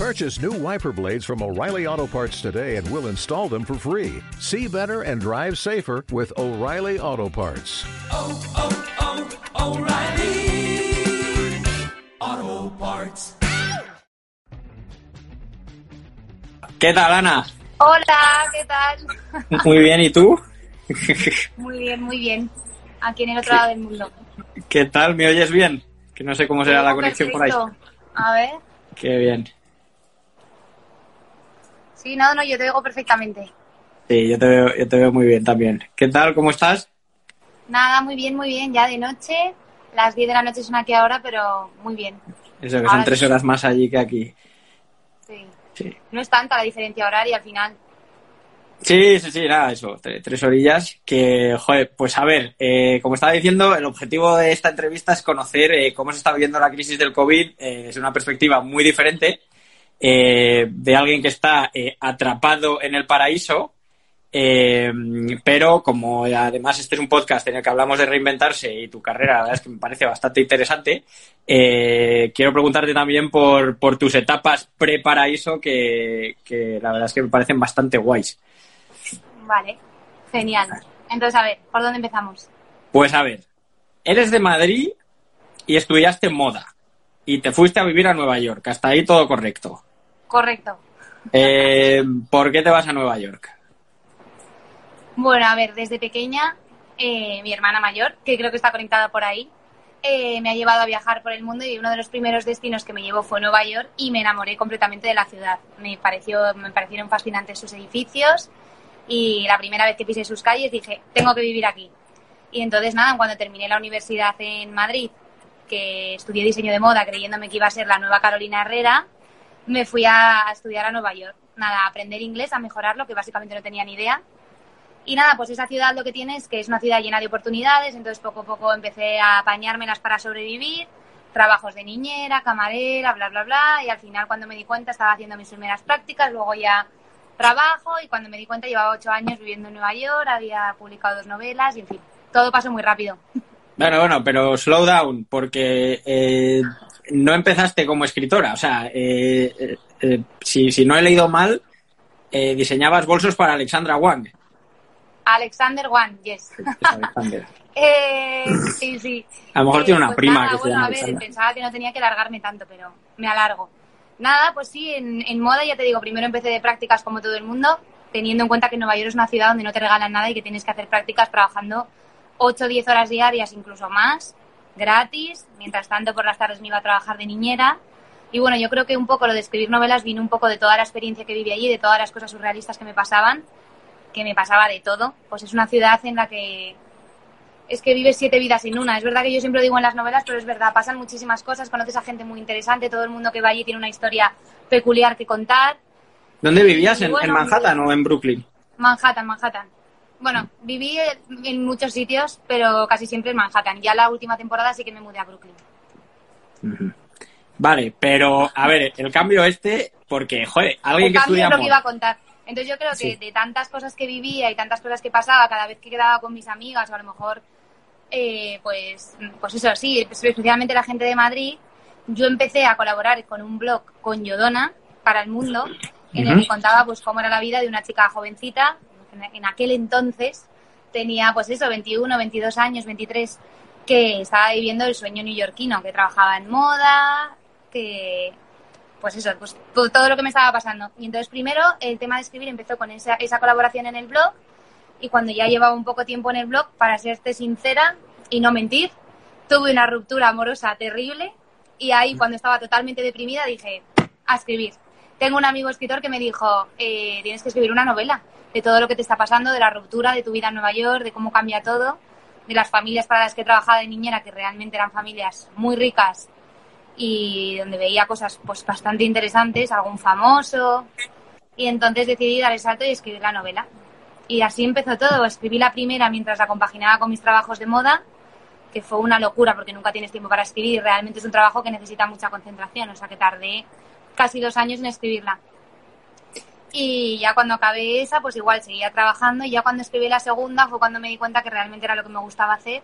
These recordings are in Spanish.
Purchase new wiper blades from O'Reilly Auto Parts today and we'll install them for free. See better and drive safer with O'Reilly Auto Parts. oh, oh, oh, O'Reilly Auto Parts. ¿Qué tal, Ana? Hola, ¿qué tal? Muy bien, ¿y tú? Muy bien, muy bien. Aquí en el otro lado del mundo. ¿Qué tal? ¿Me oyes bien? Que no sé cómo será la conexión por ahí. A ver. Qué bien. Sí, no, no, yo te oigo perfectamente. Sí, yo te veo, yo te veo muy bien también. ¿Qué tal? ¿Cómo estás? Nada, muy bien, muy bien. Ya de noche. Las 10 de la noche son aquí ahora, pero muy bien. Eso, que Ahora son tres sí. horas más allí que aquí. Sí. Sí. No es tanta la diferencia horaria al final. Sí, sí, sí, nada, eso, tre- tres orillas que, joder, pues a ver, eh, como estaba diciendo, el objetivo de esta entrevista es conocer eh, cómo se está viviendo la crisis del COVID eh, desde una perspectiva muy diferente eh, de alguien que está eh, atrapado en el paraíso, eh, pero como además este es un podcast en el que hablamos de reinventarse y tu carrera, la verdad es que me parece bastante interesante, eh, quiero preguntarte también por, por tus etapas pre-paraíso que, que la verdad es que me parecen bastante guays. Vale, genial. Entonces, a ver, ¿por dónde empezamos? Pues a ver, eres de Madrid y estudiaste moda y te fuiste a vivir a Nueva York. Hasta ahí todo correcto. Correcto. Eh, ¿Por qué te vas a Nueva York? Bueno, a ver, desde pequeña, eh, mi hermana mayor, que creo que está conectada por ahí, eh, me ha llevado a viajar por el mundo y uno de los primeros destinos que me llevó fue Nueva York y me enamoré completamente de la ciudad. Me, pareció, me parecieron fascinantes sus edificios y la primera vez que pisé sus calles dije, tengo que vivir aquí. Y entonces, nada, cuando terminé la universidad en Madrid, que estudié diseño de moda creyéndome que iba a ser la nueva Carolina Herrera, me fui a, estudiar a Nueva York. Nada, a aprender inglés, a mejorarlo, que básicamente no tenía ni idea. Y nada, pues esa ciudad lo que tiene es que es una ciudad llena de oportunidades, entonces poco a poco empecé a apañármelas para sobrevivir, trabajos de niñera, camarera, bla, bla, bla, y al final cuando me di cuenta estaba haciendo mis primeras prácticas, luego ya trabajo y cuando me di cuenta llevaba ocho años viviendo en Nueva York, había publicado dos novelas y en fin, todo pasó muy rápido. Bueno, bueno, pero slow down, porque eh, no empezaste como escritora. O sea, eh, eh, eh, si, si no he leído mal, eh, diseñabas bolsos para Alexandra Wang. Alexander Wan, yes. Es Alexander. Sí, sí. A lo mejor tiene una pues prima nada, que se llama a ver, Alexandra. pensaba que no tenía que largarme tanto, pero me alargo. Nada, pues sí, en, en moda ya te digo, primero empecé de prácticas como todo el mundo, teniendo en cuenta que Nueva York es una ciudad donde no te regalan nada y que tienes que hacer prácticas trabajando 8 o 10 horas diarias, incluso más, gratis. Mientras tanto, por las tardes me iba a trabajar de niñera. Y bueno, yo creo que un poco lo de escribir novelas vino un poco de toda la experiencia que viví allí, de todas las cosas surrealistas que me pasaban, que me pasaba de todo. Pues es una ciudad en la que es que vives siete vidas en una. Es verdad que yo siempre lo digo en las novelas, pero es verdad, pasan muchísimas cosas, conoces a gente muy interesante, todo el mundo que va allí tiene una historia peculiar que contar. ¿Dónde vivías? Y ¿En, bueno, en Manhattan o en Brooklyn? Manhattan, Manhattan. Bueno, viví en muchos sitios, pero casi siempre en Manhattan. Ya la última temporada sí que me mudé a Brooklyn. Vale, pero a ver, el cambio este, porque, joder, alguien El que estudia es lo que iba a contar. Entonces yo creo que de tantas cosas que vivía y tantas cosas que pasaba cada vez que quedaba con mis amigas o a lo mejor, eh, pues, pues eso sí, especialmente la gente de Madrid, yo empecé a colaborar con un blog con Yodona para el mundo en el que contaba pues cómo era la vida de una chica jovencita en- aquel entonces tenía pues eso 21 22 años 23 que estaba viviendo el sueño neoyorquino que trabajaba en moda que pues eso, pues to- todo lo que me estaba pasando. Y entonces primero el tema de escribir empezó con esa, esa colaboración en el blog y cuando ya llevaba un poco tiempo en el blog, para serte sincera y no mentir, tuve una ruptura amorosa terrible y ahí cuando estaba totalmente deprimida dije, a escribir. Tengo un amigo escritor que me dijo, eh, tienes que escribir una novela de todo lo que te está pasando, de la ruptura, de tu vida en Nueva York, de cómo cambia todo, de las familias para las que he trabajado de niñera, que realmente eran familias muy ricas y donde veía cosas pues bastante interesantes, algún famoso. Y entonces decidí dar el salto y escribir la novela. Y así empezó todo. Escribí la primera mientras la compaginaba con mis trabajos de moda, que fue una locura porque nunca tienes tiempo para escribir realmente es un trabajo que necesita mucha concentración. O sea que tardé casi dos años en escribirla. Y ya cuando acabé esa, pues igual seguía trabajando y ya cuando escribí la segunda fue cuando me di cuenta que realmente era lo que me gustaba hacer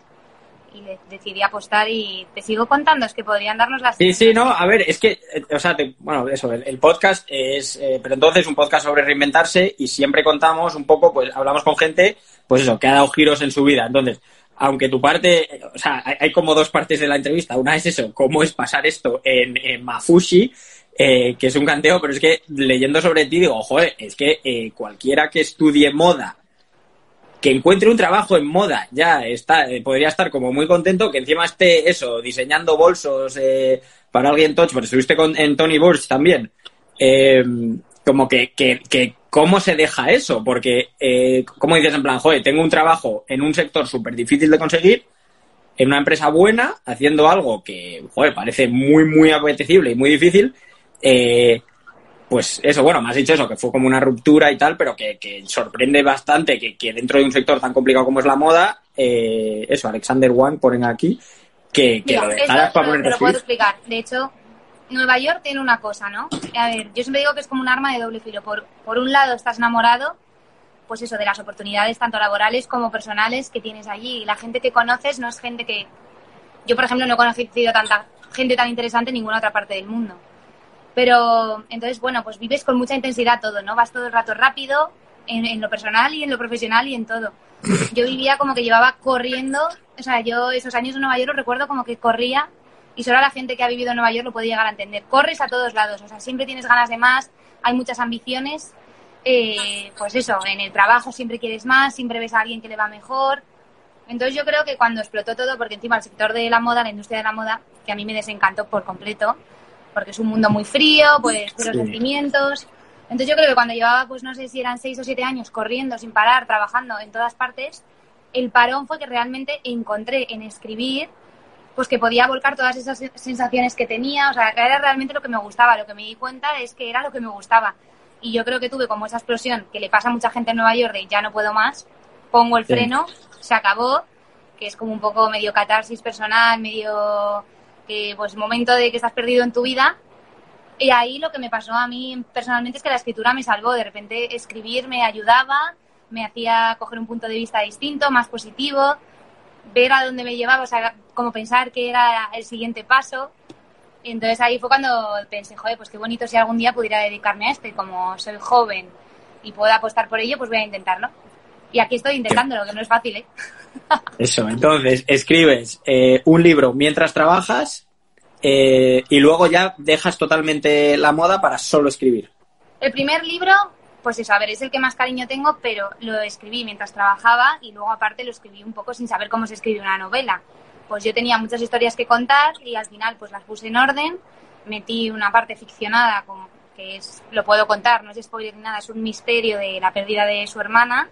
y le- decidí apostar y te sigo contando, es que podrían darnos las... Sí, sí, no, a ver, es que, eh, o sea, te- bueno, eso, el, el podcast es, eh, pero entonces un podcast sobre reinventarse y siempre contamos un poco, pues hablamos con gente, pues eso, que ha dado giros en su vida. Entonces, aunque tu parte, o sea, hay, hay como dos partes de la entrevista. Una es eso, cómo es pasar esto en, en Mafushi, eh, que es un canteo, pero es que leyendo sobre ti digo, joder, es que eh, cualquiera que estudie moda que encuentre un trabajo en moda ya está eh, podría estar como muy contento que encima esté eso diseñando bolsos eh, para alguien touch porque estuviste con, en Tony Burch también como que, que, que cómo se deja eso porque como dices en plan joder tengo un trabajo en un sector súper difícil de conseguir en una empresa buena haciendo algo que joder parece muy muy apetecible y muy difícil eh, pues eso, bueno, me has dicho eso, que fue como una ruptura y tal, pero que, que sorprende bastante que, que dentro de un sector tan complicado como es la moda, eh, eso, Alexander Wang ponen aquí, que, que Mira, lo dejaras para te lo- te puedo explicar. De hecho, Nueva York tiene una cosa, ¿no? A ver, yo siempre digo que es como un arma de doble filo. Por, por un lado, estás enamorado, pues eso, de las oportunidades tanto laborales como personales que tienes allí. Y la gente que conoces no es gente que... Yo, por ejemplo, no he conocido tanta gente tan interesante en ninguna otra parte del mundo. Pero entonces, bueno, pues vives con mucha intensidad todo, ¿no? Vas todo el rato rápido en, en lo personal y en lo profesional y en todo. Yo vivía como que llevaba corriendo, o sea, yo esos años en Nueva York los recuerdo como que corría y solo la gente que ha vivido en Nueva York lo puede llegar a entender. Corres a todos lados, o sea, siempre tienes ganas de más, hay muchas ambiciones, eh, pues eso, en el trabajo siempre quieres más, siempre ves a alguien que le va mejor. Entonces yo creo que cuando explotó todo, porque encima el sector de la moda, la industria de la moda, que a mí me desencantó por completo, porque es un mundo muy frío, pues cero Sí. sentimientos. Entonces yo creo que cuando llevaba, pues no sé si eran seis o siete años corriendo sin parar, trabajando en todas partes, el parón fue que realmente encontré en escribir pues que podía volcar todas esas sensaciones que tenía, o sea, que era realmente lo que me gustaba, lo que me di cuenta es que era lo que me gustaba. Y yo creo que tuve como esa explosión que le pasa a mucha gente en Nueva York de ya no puedo más, pongo el Sí. freno, se acabó, que es como un poco medio catarsis personal, medio que pues momento de que estás perdido en tu vida. Y ahí lo que me pasó a mí personalmente es que la escritura me salvó, de repente escribir me ayudaba, me hacía coger un punto de vista distinto, más positivo, ver a dónde me llevaba, o sea, como pensar que era el siguiente paso. Entonces ahí fue cuando pensé, joder, pues qué bonito si algún día pudiera dedicarme a esto. Y como soy joven y puedo apostar por ello, pues voy a intentarlo. Y aquí estoy intentándolo, que no es fácil, ¿eh? Eso, entonces escribes eh, un libro mientras trabajas eh, y luego ya dejas totalmente la moda para solo escribir. El primer libro, pues eso, a ver, es el que más cariño tengo, pero lo escribí mientras trabajaba y luego aparte lo escribí un poco sin saber cómo se escribe una novela. Pues yo tenía muchas historias que contar y al final pues las puse en orden, metí una parte ficcionada como que es, lo puedo contar, no es spoiler ni nada, es un misterio de la pérdida de su hermana.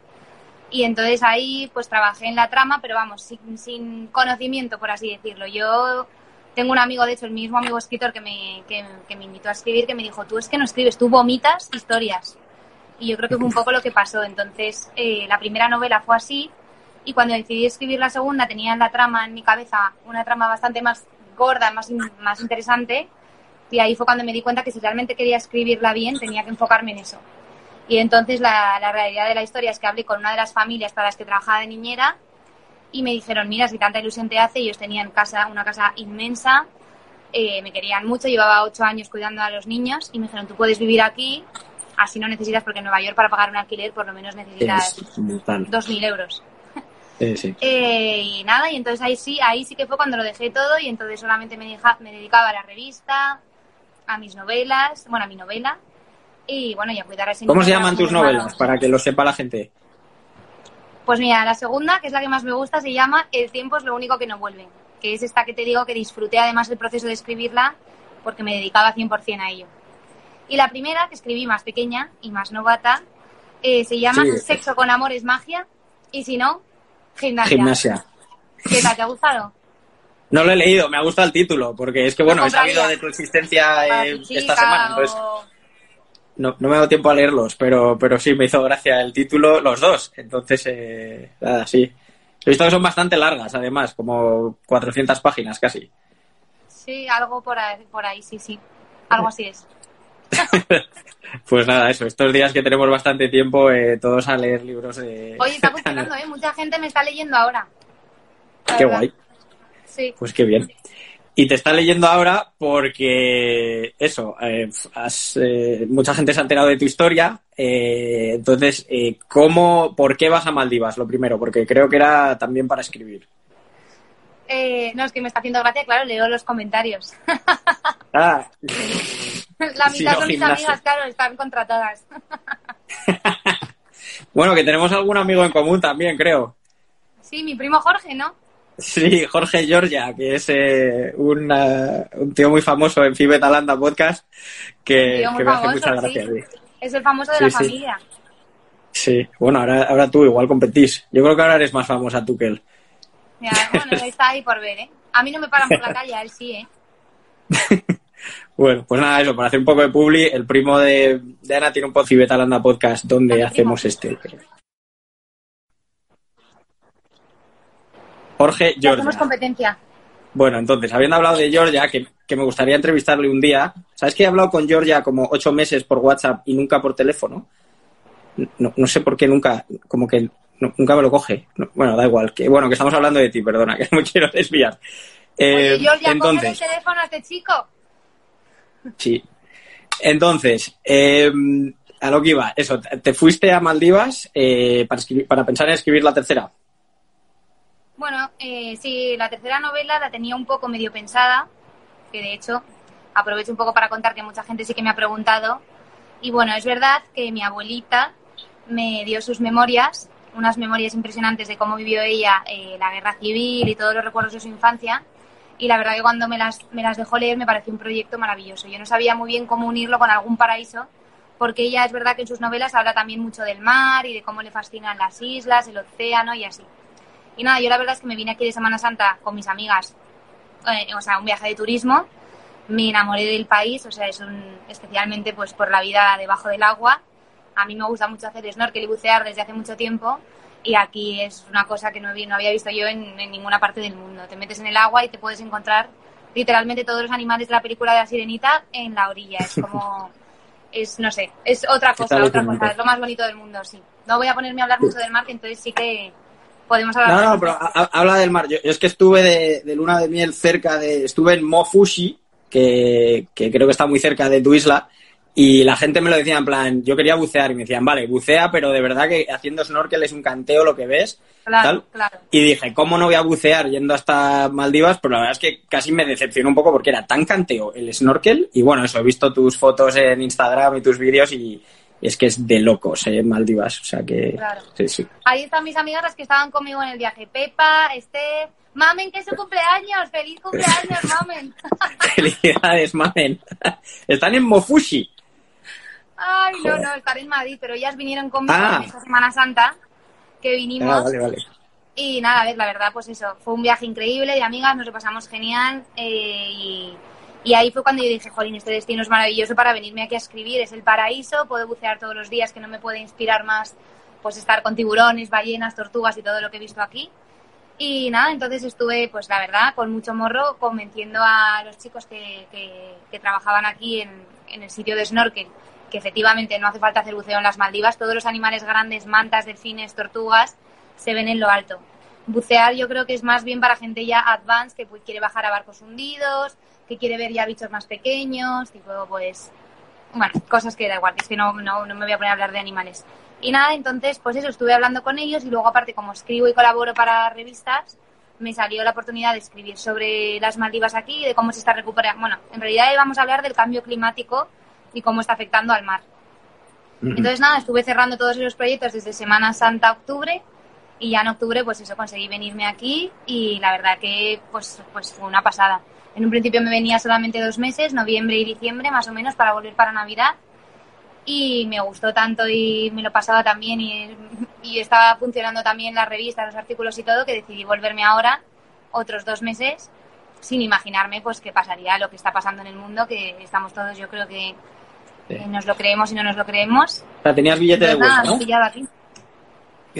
Y entonces ahí pues trabajé en la trama, pero vamos, sin, sin conocimiento, por así decirlo. Yo tengo un amigo, de hecho, el mismo amigo escritor que me, que, me invitó a escribir, que me dijo, tú es que no escribes, tú vomitas historias. Y yo creo que fue un poco lo que pasó. Entonces, eh, la primera novela fue así, y cuando decidí escribir la segunda tenía en la trama en mi cabeza una trama bastante más gorda, más, más interesante, y ahí fue cuando me di cuenta que si realmente quería escribirla bien tenía que enfocarme en eso. Y entonces la, la realidad de la historia es que hablé con una de las familias para las que trabajaba de niñera y me dijeron, mira, si tanta ilusión te hace, ellos tenían casa, una casa inmensa, eh, me querían mucho, llevaba ocho años cuidando a los niños y me dijeron, tú puedes vivir aquí, así no necesitas, porque en Nueva York para pagar un alquiler por lo menos necesitas Es brutal. 2.000 euros. Sí, sí. Eh, y nada, y entonces ahí sí, ahí sí que fue cuando lo dejé todo y entonces solamente me, deja- me dedicaba a la revista, a mis novelas, bueno, a mi novela y bueno, y a cuidar a ese ¿Cómo se llaman tus novelas? Para que lo sepa la gente. Pues mira, la segunda, que es la que más me gusta, se llama El tiempo es lo único que no vuelve, que es esta que te digo que disfruté además el proceso de escribirla porque me dedicaba 100% a ello. Y la primera, que escribí más pequeña y más novata, eh, se llama Sí. Sexo con amor es magia y si no, gimnasia. Gimnasia. ¿Qué tal? ¿Te ha gustado? No lo he leído, me ha gustado el título, porque es que bueno, he sabido de tu existencia eh, esta semana, entonces no, no me ha dado tiempo a leerlos, pero, pero sí me hizo gracia el título, los dos. Entonces, eh, nada, sí. He visto que son bastante largas, además, como 400 páginas casi. Sí, algo por ahí, por ahí, sí, sí. Algo así es. Pues nada, eso, estos días que tenemos bastante tiempo, eh, todos a leer libros de... Oye, está funcionando, ¿eh? Mucha gente me está leyendo ahora. Qué verdad. guay. Sí. Pues qué bien. Y te está leyendo ahora porque eso, eh, has, eh, mucha gente se ha enterado de tu historia. eh, entonces, eh, ¿cómo, por qué vas a Maldivas? Lo primero, porque creo que era también para escribir. Eh, no, es que me está haciendo gracia, claro, leo los comentarios. Ah, La Sí, mitad no, son mis amigas, claro, están contratadas. bueno, que tenemos algún amigo en común también, creo. Sí, mi primo Jorge, ¿no? Sí, Jorge Georgia, que es eh, un, un tío muy famoso en Fibetalanda Podcast, que, Tío muy que me hace mucha gracia. sí. Es el famoso de Sí, la sí. familia. Sí, bueno, ahora, ahora tú igual competís. Yo creo que ahora eres más famosa tú que él. Mira, bueno, está ahí por ver, ¿eh? A mí no me paran por la calle, a él sí, ¿eh? Bueno, pues nada, eso, para hacer un poco de publi, el primo de, de Ana tiene un podcast, Fibetalanda Podcast, donde hacemos este. Jorge Ya hacemos Georgia. competencia. Bueno, entonces, habiendo hablado de Georgia, que, que me gustaría entrevistarle un día, ¿sabes que he hablado con Georgia como ocho meses por WhatsApp y nunca por teléfono? No, no sé por qué nunca, como que no- nunca me lo coge. No, bueno, da igual, que bueno, que estamos hablando de ti, perdona, que no me quiero desviar. Eh, Oye, Georgia, entonces, el teléfono a este chico. Sí. Entonces, eh, a lo que iba, eso, te te fuiste a Maldivas eh, para, escribir- para pensar en escribir la tercera. Bueno, eh, sí, la tercera novela la tenía un poco medio pensada, que de hecho aprovecho un poco para contar que mucha gente sí que me ha preguntado. Y bueno, es verdad que mi abuelita me dio sus memorias, unas memorias impresionantes de cómo vivió ella eh, la guerra civil y todos los recuerdos de su infancia. Y la verdad que cuando me las, me las dejó leer me pareció un proyecto maravilloso. Yo no sabía muy bien cómo unirlo con algún paraíso, porque ella es verdad que en sus novelas habla también mucho del mar y de cómo le fascinan las islas, el océano y así. Y nada, yo la verdad es que me vine aquí de Semana Santa con mis amigas, eh, o sea, un viaje de turismo. Me enamoré del país, o sea, es un, especialmente pues por la vida debajo del agua. A mí me gusta mucho hacer snorkel y bucear desde hace mucho tiempo y aquí es una cosa que no, vi- no había visto yo en, en ninguna parte del mundo. Te metes en el agua y te puedes encontrar literalmente todos los animales de la película de la sirenita en la orilla. Es como, es, no sé, es otra cosa, otra cosa, es lo más bonito del mundo, sí. No voy a ponerme a hablar mucho del mar, que entonces sí que podemos hablar. No, no, pero ha- ha- habla del mar. Yo, yo es que estuve de, de luna de miel cerca de... Estuve en Mofushi, que, que creo que está muy cerca de tu isla, y la gente me lo decía en plan, yo quería bucear, y me decían, vale, bucea, pero de verdad que haciendo snorkel es un canteo lo que ves. Claro, tal. claro. Y dije, ¿cómo no voy a bucear yendo hasta Maldivas? Pero la verdad es que casi me decepcionó un poco porque era tan canteo el snorkel. Y bueno, eso, he visto tus fotos en Instagram y tus vídeos y es que es de locos, ¿eh? Maldivas. O sea que. Claro. Sí, sí. Ahí están mis amigas las que estaban conmigo en el viaje. Pepa, Esther, Mamen, que es su cumpleaños. ¡Feliz cumpleaños, Mamen! Felicidades, mamen. Están en Mofushi. Ay, no, Joder. no, estaré en Madrid, pero ellas vinieron conmigo Ah. en esta Semana Santa que vinimos. Ah, vale, vale. Y nada, a ver, la verdad, pues eso, fue un viaje increíble de amigas, nos lo pasamos genial. eh, y, y ahí fue cuando yo dije, jolín, este destino es maravilloso para venirme aquí a escribir, es el paraíso, puedo bucear todos los días, que no me puede inspirar más, pues estar con tiburones, ballenas, tortugas y todo lo que he visto aquí. Y nada, entonces estuve, pues la verdad, con mucho morro, convenciendo a los chicos que, trabajaban aquí en, en el sitio de snorkel, que efectivamente no hace falta hacer buceo en las Maldivas, todos los animales grandes, mantas, delfines, tortugas, se ven en lo alto. Bucear yo creo que es más bien para gente ya advanced, que pues, quiere bajar a barcos hundidos, que quiere ver ya bichos más pequeños, tipo pues, bueno, cosas que da igual, es que no, no, no me voy a poner a hablar de animales. Y nada, entonces, pues eso, estuve hablando con ellos y luego aparte como escribo y colaboro para revistas, me salió la oportunidad de escribir sobre las Maldivas aquí y de cómo se está recuperando. Bueno, en realidad vamos a hablar del cambio climático y cómo está afectando al mar. Entonces, nada, estuve cerrando todos esos proyectos desde Semana Santa a octubre y ya en octubre, pues eso, conseguí venirme aquí y la verdad que pues, pues fue una pasada. En un principio me venía solamente dos meses, noviembre y diciembre más o menos, para volver para Navidad y me gustó tanto y me lo pasaba tan bien y, y estaba funcionando también la revista, los artículos y todo, que decidí volverme ahora otros dos meses sin imaginarme pues qué pasaría, lo que está pasando en el mundo, que estamos todos, yo creo que Sí. nos lo creemos y no nos lo creemos. O sea, tenías billete de nada, vuelta, me he ¿no? pillado aquí.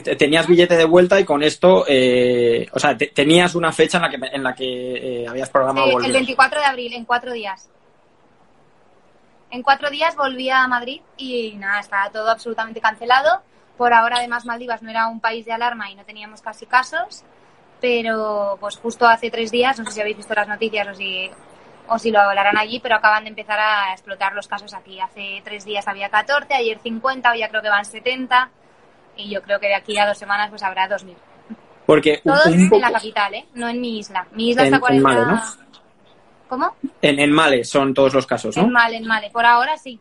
Te- Tenías billete de vuelta y con esto, eh, o sea, te- tenías una fecha en la que, en la que eh, habías programado volver. el 24 de abril, en cuatro días. En cuatro días volví a Madrid y nada, estaba todo absolutamente cancelado. Por ahora, además, Maldivas no era un país de alarma y no teníamos casi casos. pero pues justo hace tres días, no sé si habéis visto las noticias o si, o si lo hablarán allí, pero acaban de empezar a explotar los casos aquí. Hace tres días había 14, ayer 50, hoy ya creo que van 70 y yo creo que de aquí a dos semanas pues habrá 2.000. Porque un- Todos un en la capital, ¿eh? No en mi isla. Mi isla En- está a en 40... Male, ¿no? ¿Cómo? en, en Male son todos los casos, ¿no? En Male, en Male. Por ahora sí.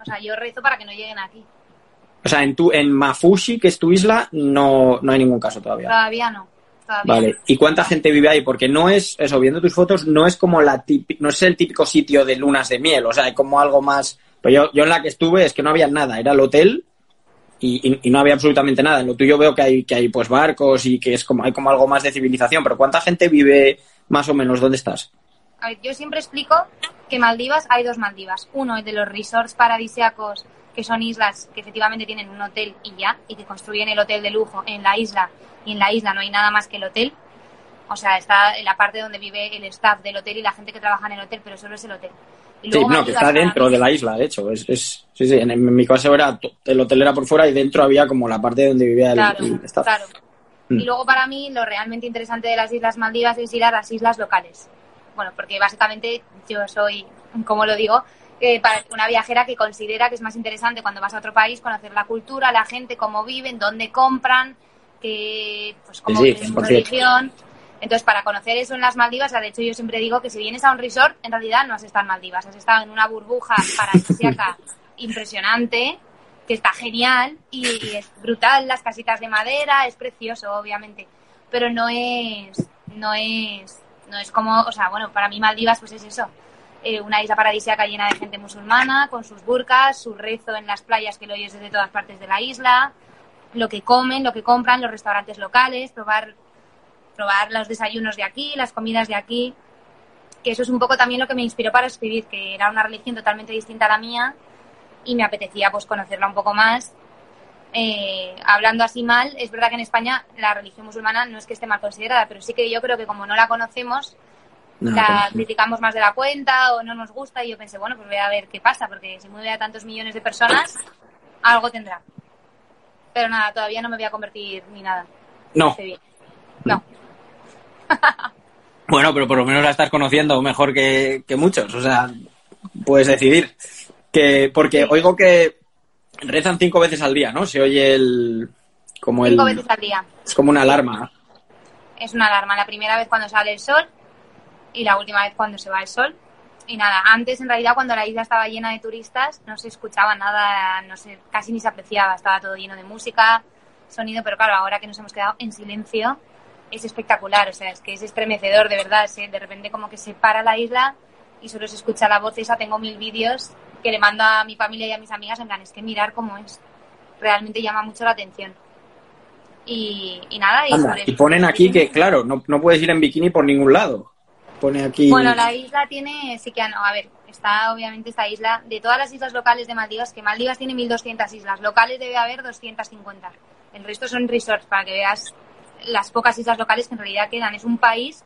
O sea, yo rezo para que no lleguen aquí. O sea, en tu, en Mafushi, que es tu isla, no, no hay ningún caso todavía. Todavía no. Todavía Vale. no. ¿Y cuánta gente vive ahí? Porque no es, eso, viendo tus fotos, no es como la típi- no es el típico sitio de lunas de miel, o sea, hay como algo más. Pues yo, yo en la que estuve es que no había nada, era el hotel y, y- no había absolutamente nada. En lo tuyo veo que hay, que hay pues barcos y que es como, hay como algo más de civilización, pero ¿cuánta gente vive más o menos? ¿Dónde estás? A ver, yo siempre explico que Maldivas hay dos Maldivas. Uno es de los resorts paradisíacos, que son islas que efectivamente tienen un hotel y ya, y que construyen el hotel de lujo en la isla, y en la isla no hay nada más que el hotel. O sea, está en la parte donde vive el staff del hotel y la gente que trabaja en el hotel, pero solo es el hotel. Y Sí, no, que está dentro de la isla, de hecho. Es, es- sí, sí, en, en mi caso era, el hotel era por fuera y dentro había como la parte donde vivía el, Claro, el staff. claro. Mm. Y luego para mí lo realmente interesante de las Islas Maldivas es ir a las islas locales. Bueno, porque básicamente yo soy, como lo digo, eh, para una viajera que considera que es más interesante cuando vas a otro país conocer la cultura, la gente, cómo viven, dónde compran, que, pues cómo Sí, sí, viven su 100%. religión. Entonces, para conocer eso en las Maldivas, de hecho yo siempre digo que si vienes a un resort, en realidad no has estado en Maldivas, has estado en una burbuja paradisíaca impresionante, que está genial y, y es brutal, las casitas de madera, es precioso, obviamente, pero no es, no es, no es como, o sea, bueno, para mí Maldivas pues es eso, eh, una isla paradisíaca llena de gente musulmana, con sus burkas, su rezo en las playas que lo oyes desde todas partes de la isla, lo que comen, lo que compran, los restaurantes locales, probar, probar los desayunos de aquí, las comidas de aquí, que eso es un poco también lo que me inspiró para escribir, que era una religión totalmente distinta a la mía y me apetecía pues conocerla un poco más. Eh, hablando así mal, es verdad que en España la religión musulmana no es que esté mal considerada, pero sí que yo creo que como no la conocemos, No, la pues, criticamos más de la cuenta o no nos gusta y yo pensé, bueno, pues voy a ver qué pasa, porque si mueve a tantos millones de personas, algo tendrá. Pero nada, todavía no me voy a convertir ni nada. no. No. Bueno, pero por lo menos la estás conociendo mejor que, que muchos. O sea, puedes decidir. Que, porque Sí. oigo que rezan cinco veces al día, ¿no? Se oye el. Como el. Cinco veces al día. Es como una alarma. es una alarma. La primera vez cuando sale el sol y la última vez cuando se va el sol. Y nada, antes en realidad cuando la isla estaba llena de turistas no se escuchaba nada, no sé, casi ni se apreciaba, estaba todo lleno de música, sonido, pero claro, ahora que nos hemos quedado en silencio es espectacular, o sea, es que es estremecedor, de verdad, eh, de repente como que se para la isla y solo se escucha la voz esa, tengo mil vídeos que le mando a mi familia y a mis amigas en plan, es que mirar cómo es, realmente llama mucho la atención. Y, y nada, y, Anda, y ponen aquí que, claro, no, no puedes ir en bikini por ningún lado. Pone aquí. Bueno, la isla tiene, sí que, no, a ver, está obviamente esta isla, de todas las islas locales de Maldivas, que Maldivas tiene 1.200 islas, locales debe haber 250. El resto son resorts, para que veas las pocas islas locales que en realidad quedan. Es un país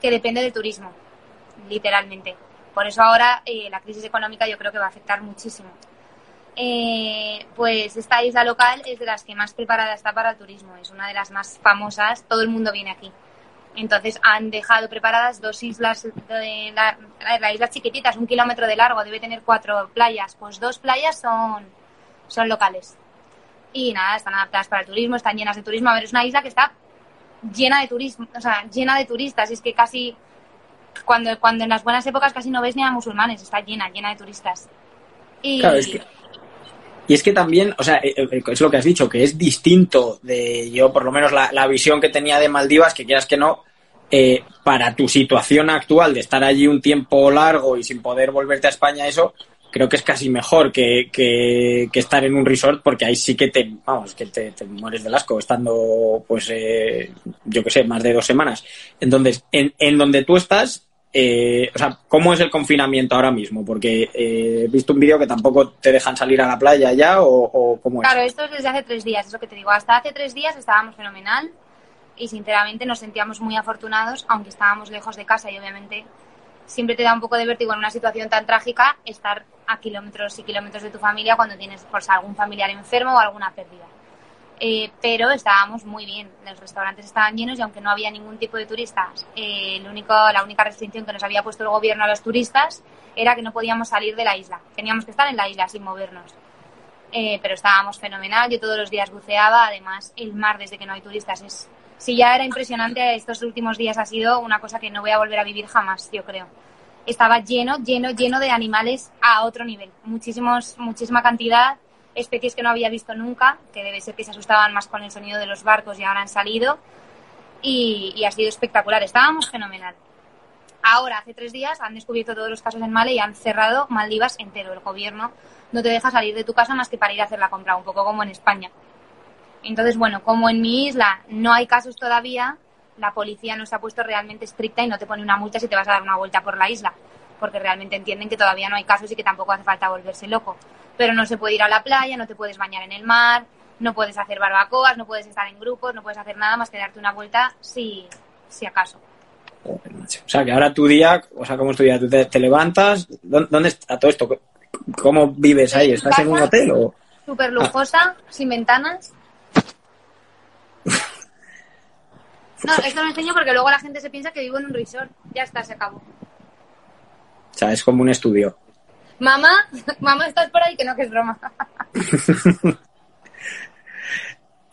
que depende del turismo, literalmente. Por eso ahora eh, la crisis económica yo creo que va a afectar muchísimo. Eh, pues esta isla local es de las que más preparada está para el turismo, es una de las más famosas, todo el mundo viene aquí. Entonces han dejado preparadas dos islas, de la, la isla chiquitita, es un kilómetro de largo, debe tener cuatro playas, pues dos playas son, son locales. Y nada, están adaptadas para el turismo, están llenas de turismo. A ver, es una isla que está llena de turismo, o sea, llena de turistas, es que casi cuando, cuando en las buenas épocas casi no ves ni a musulmanes, está llena, llena de turistas. Y es que- Y es que también, o sea, eh, eh, es lo que has dicho, que es distinto de yo, por lo menos la, la visión que tenía de Maldivas, que quieras que no, eh, para tu situación actual de estar allí un tiempo largo y sin poder volverte a España, eso creo que es casi mejor que, que- que estar en un resort, porque ahí sí que te, vamos, que te, mueres del asco estando, pues, eh, yo qué sé, más de dos semanas. Entonces, en, en donde tú estás, eh, o sea, ¿cómo es el confinamiento ahora mismo? Porque eh, he visto un vídeo que tampoco te dejan salir a la playa ya, o, o cómo es. Claro, esto es desde hace tres días, es lo que te digo. Hasta hace tres días estábamos fenomenal y sinceramente nos sentíamos muy afortunados, aunque estábamos lejos de casa y obviamente siempre te da un poco de vértigo en una situación tan trágica estar a kilómetros y kilómetros de tu familia cuando tienes por si algún familiar enfermo o alguna pérdida. Eh, pero estábamos muy bien, los restaurantes estaban llenos y aunque no había ningún tipo de turistas, eh, el único, la única restricción que nos había puesto el gobierno a los turistas era que no podíamos salir de la isla, teníamos que estar en la isla sin movernos. Eh, pero estábamos fenomenal, yo todos los días buceaba, además el mar desde que no hay turistas es... Si ya era impresionante, estos últimos días ha sido una cosa que no voy a volver a vivir jamás, yo creo. Estaba lleno, lleno, lleno de animales a otro nivel, muchísimos, muchísima cantidad, especies que no había visto nunca, que debe ser que se asustaban más con el sonido de los barcos y ahora han salido. Y, y ha sido espectacular, estábamos fenomenal. Ahora, hace tres días, han descubierto todos los casos en Male y han cerrado Maldivas entero. El gobierno no te deja salir de tu casa más que para ir a hacer la compra, un poco como en España. Entonces, bueno, como en mi isla no hay casos todavía, la policía no se ha puesto realmente estricta y no te pone una multa si te vas a dar una vuelta por la isla, porque realmente entienden que todavía no hay casos y que tampoco hace falta volverse loco. Pero no se puede ir a la playa, no te puedes bañar en el mar, no puedes hacer barbacoas, no puedes estar en grupos, no puedes hacer nada más que darte una vuelta si, si acaso. O sea, que ahora tu día, o sea, ¿cómo es tu día? ¿Tú te, te levantas? ¿Dó- ¿Dónde está todo esto? ¿Cómo vives ahí? ¿Estás en un hotel o...? Súper lujosa, sin ventanas. No, esto lo enseño porque luego la gente se piensa que vivo en un resort. Ya está, se acabó. O sea, es como un estudio. Mamá, mamá, estás por ahí, que no, que es broma.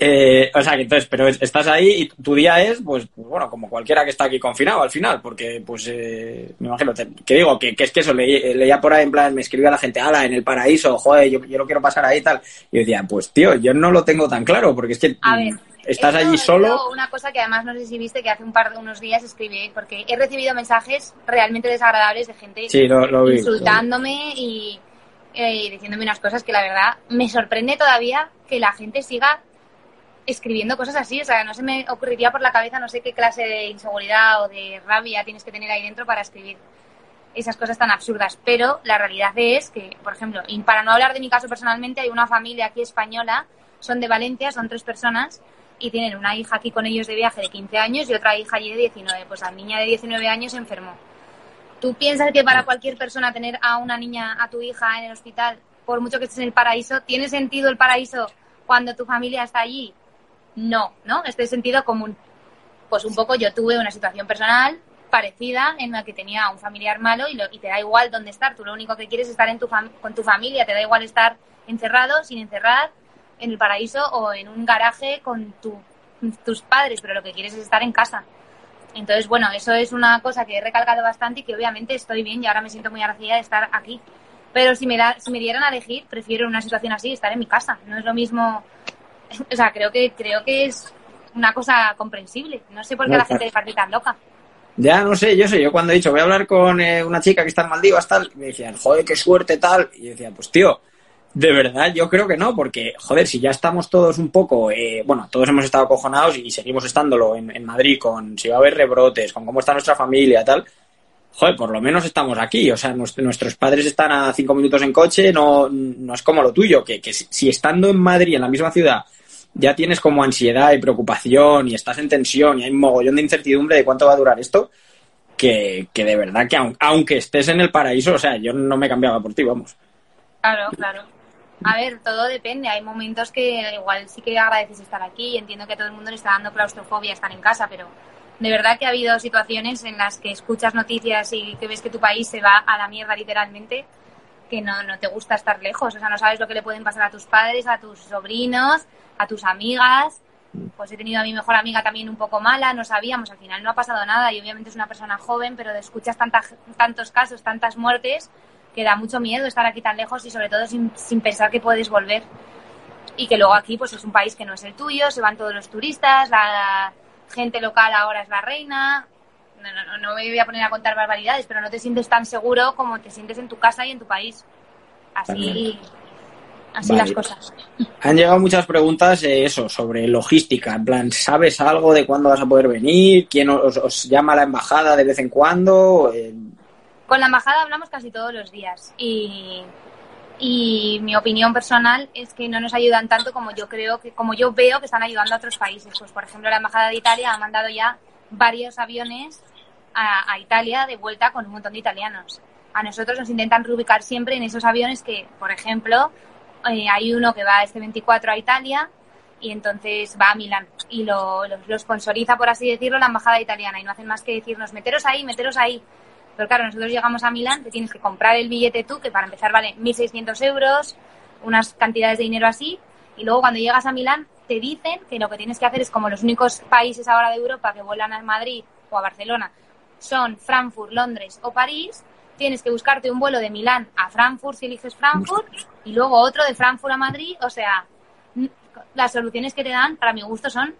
Eh, o sea, que entonces, pero es- estás ahí y tu día es, pues, pues bueno, como cualquiera que está aquí confinado al final, porque, pues, eh, me imagino, te- que digo, que, que es que eso, leí- leía por ahí en plan, me escribía la gente, ala, en el paraíso, joder, yo, yo lo quiero pasar ahí y tal. Y yo decía, pues, tío, yo no lo tengo tan claro, porque es que A ver, estás allí solo. Una cosa que además no sé si viste que hace un par de unos días escribí, porque he recibido mensajes realmente desagradables de gente Sí, lo, lo vi. insultándome y eh, diciéndome unas cosas que la verdad me sorprende todavía que la gente siga escribiendo cosas así. O sea, no se me ocurriría por la cabeza no sé qué clase de inseguridad o de rabia tienes que tener ahí dentro para escribir esas cosas tan absurdas. Pero la realidad es que, por ejemplo, y para no hablar de mi caso personalmente, hay una familia aquí española, son de Valencia, son tres personas y tienen una hija aquí con ellos de viaje de 15 años y otra hija allí de 19. Pues la niña de 19 años se enfermó. ¿Tú piensas que para cualquier persona tener a una niña, a tu hija en el hospital, por mucho que estés en el paraíso, tiene sentido el paraíso cuando tu familia está allí? No, ¿no? Este es sentido común. Pues un poco yo tuve una situación personal parecida en la que tenía un familiar malo y, lo- y te da igual dónde estar. Tú lo único que quieres es estar en tu con tu familia, te da igual estar encerrado, sin encerrar, en el paraíso o en un garaje con tu- tus padres, pero lo que quieres es estar en casa. Entonces, bueno, eso es una cosa que he recalcado bastante y que obviamente estoy bien y ahora me siento muy agradecida de estar aquí. Pero si me, da- si me dieran a elegir, prefiero una situación así estar en mi casa. No es lo mismo. O sea, creo que, creo que es una cosa comprensible. No sé por qué No, la gente le parece tan loca. Ya no sé, yo sé, yo cuando he dicho voy a hablar con eh, una chica que está en Maldivas, tal, me decían, joder, qué suerte, tal. Y yo decía, pues tío, de verdad yo creo que no, porque, joder, si ya estamos todos un poco, eh, bueno, todos hemos estado acojonados y seguimos estándolo en, en Madrid con si va a haber rebrotes, con cómo está nuestra familia, tal. Joder, por lo menos estamos aquí, o sea, nuestro- nuestros padres están a cinco minutos en coche, no, no es como lo tuyo, que, que si, estando en Madrid, en la misma ciudad, ya tienes como ansiedad y preocupación y estás en tensión y hay un mogollón de incertidumbre de cuánto va a durar esto, que, que de verdad que aun- aunque estés en el paraíso, o sea, yo no me cambiaba por ti, vamos. Claro, claro. A ver, todo depende. Hay momentos que igual sí que agradeces estar aquí. Entiendo que todo el mundo le está dando claustrofobia estar en casa, pero de verdad que ha habido situaciones en las que escuchas noticias y que ves que tu país se va a la mierda literalmente, que no, no te gusta estar lejos. O sea, no sabes lo que le pueden pasar a tus padres, a tus sobrinos, a tus amigas. Pues he tenido a mi mejor amiga también un poco mala, no sabíamos, al final no ha pasado nada y obviamente es una persona joven, pero escuchas tantas, tantos casos, tantas muertes, que da mucho miedo estar aquí tan lejos y sobre todo sin, sin pensar que puedes volver. Y que luego aquí pues es un país que no es el tuyo, se van todos los turistas, la gente local ahora es la reina. No, no, no, me voy a poner a contar barbaridades, pero no te sientes tan seguro como te sientes en tu casa y en tu país. Así, así Vale. las cosas. Han llegado muchas preguntas, eh, eso, sobre logística, en plan, ¿sabes algo de cuándo vas a poder venir? ¿Quién os, os llama a la embajada de vez en cuando? Eh, Con la embajada hablamos casi todos los días y, y mi opinión personal es que no nos ayudan tanto como yo creo que como yo veo que están ayudando a otros países. Pues por ejemplo la embajada de Italia ha mandado ya varios aviones a, Italia de vuelta con un montón de italianos. A nosotros nos intentan reubicar siempre en esos aviones que, por ejemplo, eh, hay uno que va este 24 a Italia y entonces va a Milán y lo, lo, lo sponsoriza, por así decirlo, la embajada italiana y no hacen más que decirnos, meteros ahí, meteros ahí. Pero claro, nosotros llegamos a Milán, te tienes que comprar el billete tú, que para empezar vale 1.600 euros, unas cantidades de dinero así, y luego cuando llegas a Milán te dicen que lo que tienes que hacer es como los únicos países ahora de Europa que vuelan a Madrid o a Barcelona son Frankfurt, Londres o París, tienes que buscarte un vuelo de Milán a Frankfurt si eliges Frankfurt y luego otro de Frankfurt a Madrid, o sea, las soluciones que te dan para mi gusto son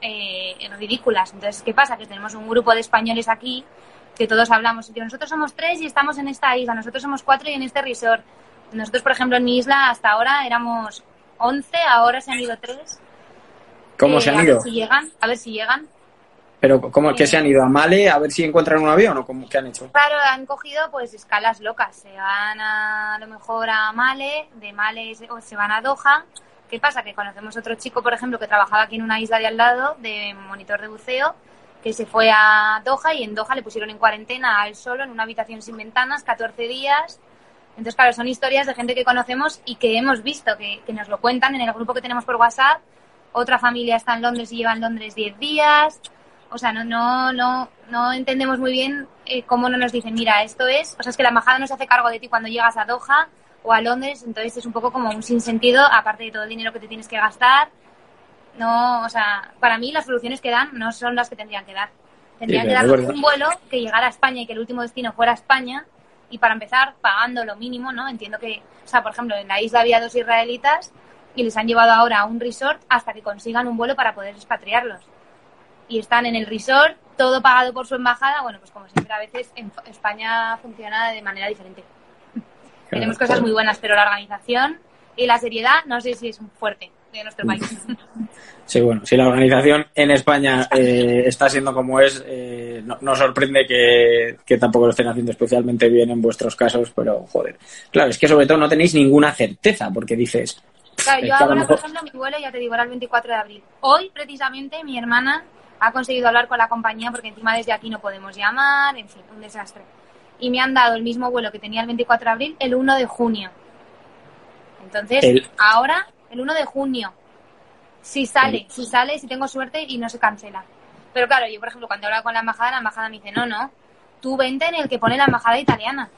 eh, ridículas. Entonces, ¿qué pasa? Que tenemos un grupo de españoles aquí que todos hablamos, que nosotros somos tres y estamos en esta isla, nosotros somos cuatro y en este resort. Nosotros, por ejemplo, en mi isla hasta ahora éramos 11, ahora se han ido tres. ¿Cómo Eh, se han a ido? ver si llegan, a ver si llegan. Pero ¿cómo que se han ido a Male a ver si encuentran un avión o cómo qué han hecho? Claro, han cogido pues escalas locas. Se van a, a lo mejor a Male, de Male se, o se van a Doha. ¿Qué pasa? Que conocemos otro chico, por ejemplo, que trabajaba aquí en una isla de al lado, de monitor de buceo, que se fue a Doha y en Doha le pusieron en cuarentena a él solo en una habitación sin ventanas, 14 días. Entonces, claro, son historias de gente que conocemos y que hemos visto, que, que nos lo cuentan en el grupo que tenemos por WhatsApp. Otra familia está en Londres y lleva en Londres 10 días. O sea, no, no, no, no entendemos muy bien eh, cómo no nos dicen, mira, esto es, o sea, es que la embajada no se hace cargo de ti cuando llegas a Doha o a Londres, entonces es un poco como un sinsentido, aparte de todo el dinero que te tienes que gastar. No, o sea, para mí las soluciones que dan no son las que tendrían que dar. Tendrían Sí, que dar un vuelo que llegara a España y que el último destino fuera España y para empezar pagando lo mínimo, ¿no? Entiendo que, o sea, por ejemplo, en la isla había dos israelitas y les han llevado ahora a un resort hasta que consigan un vuelo para poder expatriarlos. Y están en el resort, todo pagado por su embajada. Bueno, pues como siempre, a veces en España funciona de manera diferente. Tenemos cosas muy buenas, pero la organización y la seriedad no sé si es un fuerte de nuestro país. Sí, bueno, si la organización en España eh, está siendo como es, eh, no, no sorprende que, que tampoco lo estén haciendo especialmente bien en vuestros casos, pero joder. Claro, es que sobre todo no tenéis ninguna certeza, porque dices, Claro, yo ahora, mejor- por ejemplo, mi vuelo, ya te digo, era el 24 de abril. Hoy, precisamente, mi hermana ha conseguido hablar con la compañía porque encima desde aquí no podemos llamar, en fin, un desastre. Y me han dado el mismo vuelo que tenía el 24 de abril el 1 de junio. Entonces, El- ahora, el 1 de junio. Si sale, si sale, si tengo suerte y no se cancela. Pero claro, yo, por ejemplo, cuando hablo con la embajada, la embajada me dice, no, no, tú vente en el que pone la embajada italiana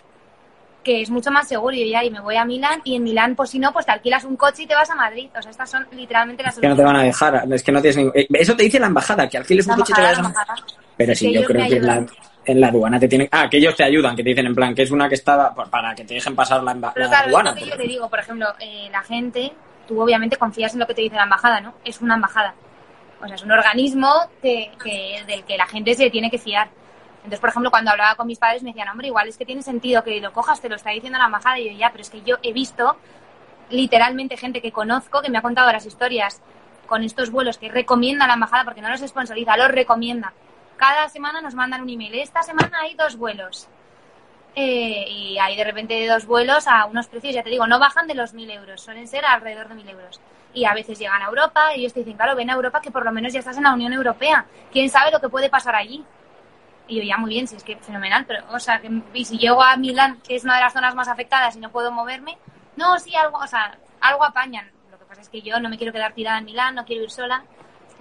que es mucho más seguro y ya y me voy a Milán y en Milán pues si no pues te alquilas un coche y te vas a Madrid o sea estas son literalmente las que no te van a dejar, es que no tienes ningún... eh, Eso te dice la embajada, que alquiles un coche y te la a... Pero sí, yo creo que la. En la aduana te tienen... Ah, que ellos te ayudan, que te dicen en plan que es una que estaba por- para que te dejen pasar la, pero la claro aduana. lo que yo te digo por ejemplo eh, la gente tú obviamente confías en lo que te dice la embajada no es una embajada o sea es un organismo que, que- del que la gente se tiene que fiar entonces por ejemplo cuando hablaba con mis padres me decían hombre igual es que tiene sentido que lo cojas te lo está diciendo la embajada y yo ya pero es que yo he visto literalmente gente que conozco que me ha contado las historias con estos vuelos que recomienda la embajada porque no los sponsoriza, los recomienda. Cada semana nos mandan un email. Esta semana hay dos vuelos. Eh, y hay de repente dos vuelos a unos precios, ya te digo, no bajan de los mil euros, suelen ser alrededor de mil euros. Y a veces llegan a Europa y ellos te dicen, claro, ven a Europa que por lo menos ya estás en la Unión Europea. ¿Quién sabe lo que puede pasar allí? Y yo, ya muy bien, si es que fenomenal, pero, o sea, que, y si llego a Milán, que es una de las zonas más afectadas y no puedo moverme, no, sí, algo, o sea, algo apañan. Lo que pasa es que yo no me quiero quedar tirada en Milán, no quiero ir sola.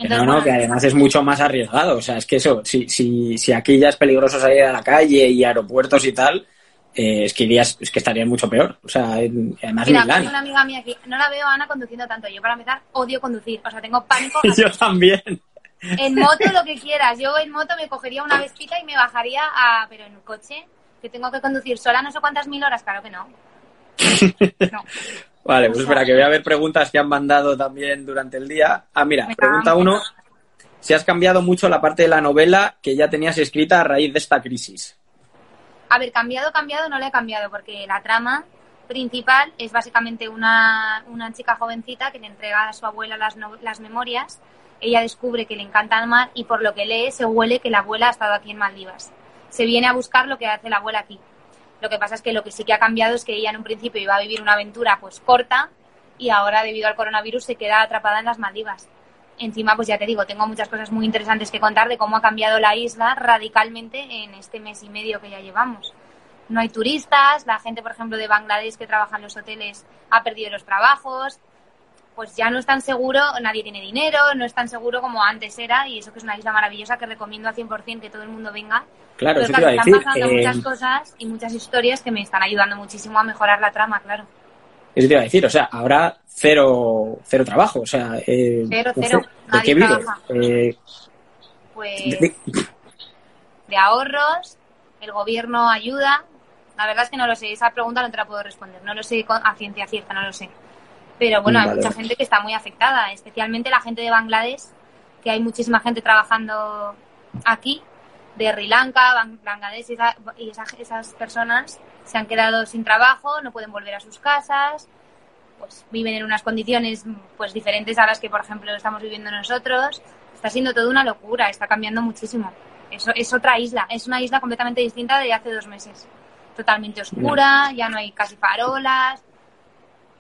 No, no, bueno, que además es mucho más arriesgado. O sea, es que eso, si, si, si aquí ya es peligroso salir a la calle y aeropuertos y tal, eh, es que irías, es que estarías mucho peor. O sea, en- además Mira, Milán. tengo una amiga mía aquí, no la veo a Ana conduciendo tanto. Yo, para empezar, odio conducir. O sea, tengo pánico. Yo también. En moto, lo que quieras. Yo en moto me cogería una vestita y me bajaría a... Pero en un coche, que tengo que conducir sola no sé cuántas mil horas, claro que no. No. Vale, pues espera, que voy a ver preguntas que han mandado también durante el día. Ah, mira, pregunta uno. Si has cambiado mucho la parte de la novela que ya tenías escrita a raíz de esta crisis. A ver, cambiado, cambiado, no le he cambiado, porque la trama principal es básicamente una, una chica jovencita que le entrega a su abuela las, no- las memorias. Ella descubre que le encanta el mar y por lo que lee se huele que la abuela ha estado aquí en Maldivas. Se viene a buscar lo que hace la abuela aquí. Lo que pasa es que lo que sí que ha cambiado es que ella en un principio iba a vivir una aventura pues corta y ahora debido al coronavirus se queda atrapada en las Maldivas. Encima, pues ya te digo, tengo muchas cosas muy interesantes que contar de cómo ha cambiado la isla radicalmente en este mes y medio que ya llevamos. No hay turistas, la gente, por ejemplo, de Bangladesh que trabaja en los hoteles ha perdido los trabajos. Pues ya no es tan seguro, nadie tiene dinero, no es tan seguro como antes era, y eso que es una isla maravillosa que recomiendo al 100% que todo el mundo venga. Claro, eso te iba a están decir. pasando eh, muchas cosas y muchas historias que me están ayudando muchísimo a mejorar la trama, claro. Eso te iba a decir, o sea, habrá cero, cero trabajo, o sea, eh, Cero, ¿de cero, ¿De nadie qué vive? trabaja. Eh, Pues de- de- de ahorros, el gobierno ayuda. La verdad es que no lo sé, esa pregunta no te la puedo responder, no lo sé con- a ciencia cierta, no lo sé. Pero bueno, hay Vale, mucha gente que está muy afectada, especialmente la gente de Bangladesh, que hay muchísima gente trabajando aquí, de Sri Lanka, Bang- Bangladesh, y, esa- y esa- esas personas se han quedado sin trabajo, no pueden volver a sus casas, pues viven en unas condiciones pues diferentes a las que, por ejemplo, estamos viviendo nosotros. Está siendo toda una locura, está cambiando muchísimo. Eso es otra isla, es una isla completamente distinta de hace dos meses. Totalmente oscura, ya no hay casi farolas.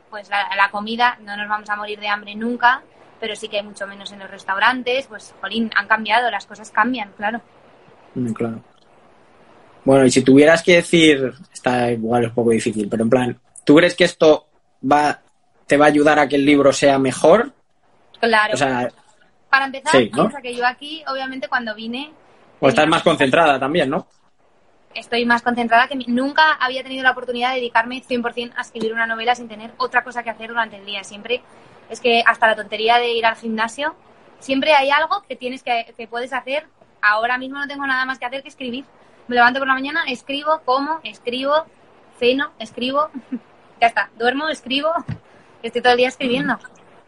Pues la, la comida, no nos vamos a morir de hambre nunca, pero sí que hay mucho menos en los restaurantes. Pues, jolín, han cambiado, las cosas cambian, claro. Mm, Claro. Bueno, y si tuvieras que decir, está igual es un poco difícil, pero en plan, ¿tú crees que esto va, te va a ayudar a que el libro sea mejor? Claro. O sea, Para empezar, sí, ¿no? piensa que yo aquí, obviamente, cuando vine, o estás tenía- más concentrada también, ¿no? Estoy más concentrada que nunca había tenido la oportunidad de dedicarme 100% a escribir una novela sin tener otra cosa que hacer durante el día. Siempre es que hasta la tontería de ir al gimnasio, siempre hay algo que tienes que, que puedes hacer. Ahora mismo no tengo nada más que hacer que escribir. Me levanto por la mañana, escribo, como, escribo, ceno, escribo, ya está, duermo, escribo, estoy todo el día escribiendo.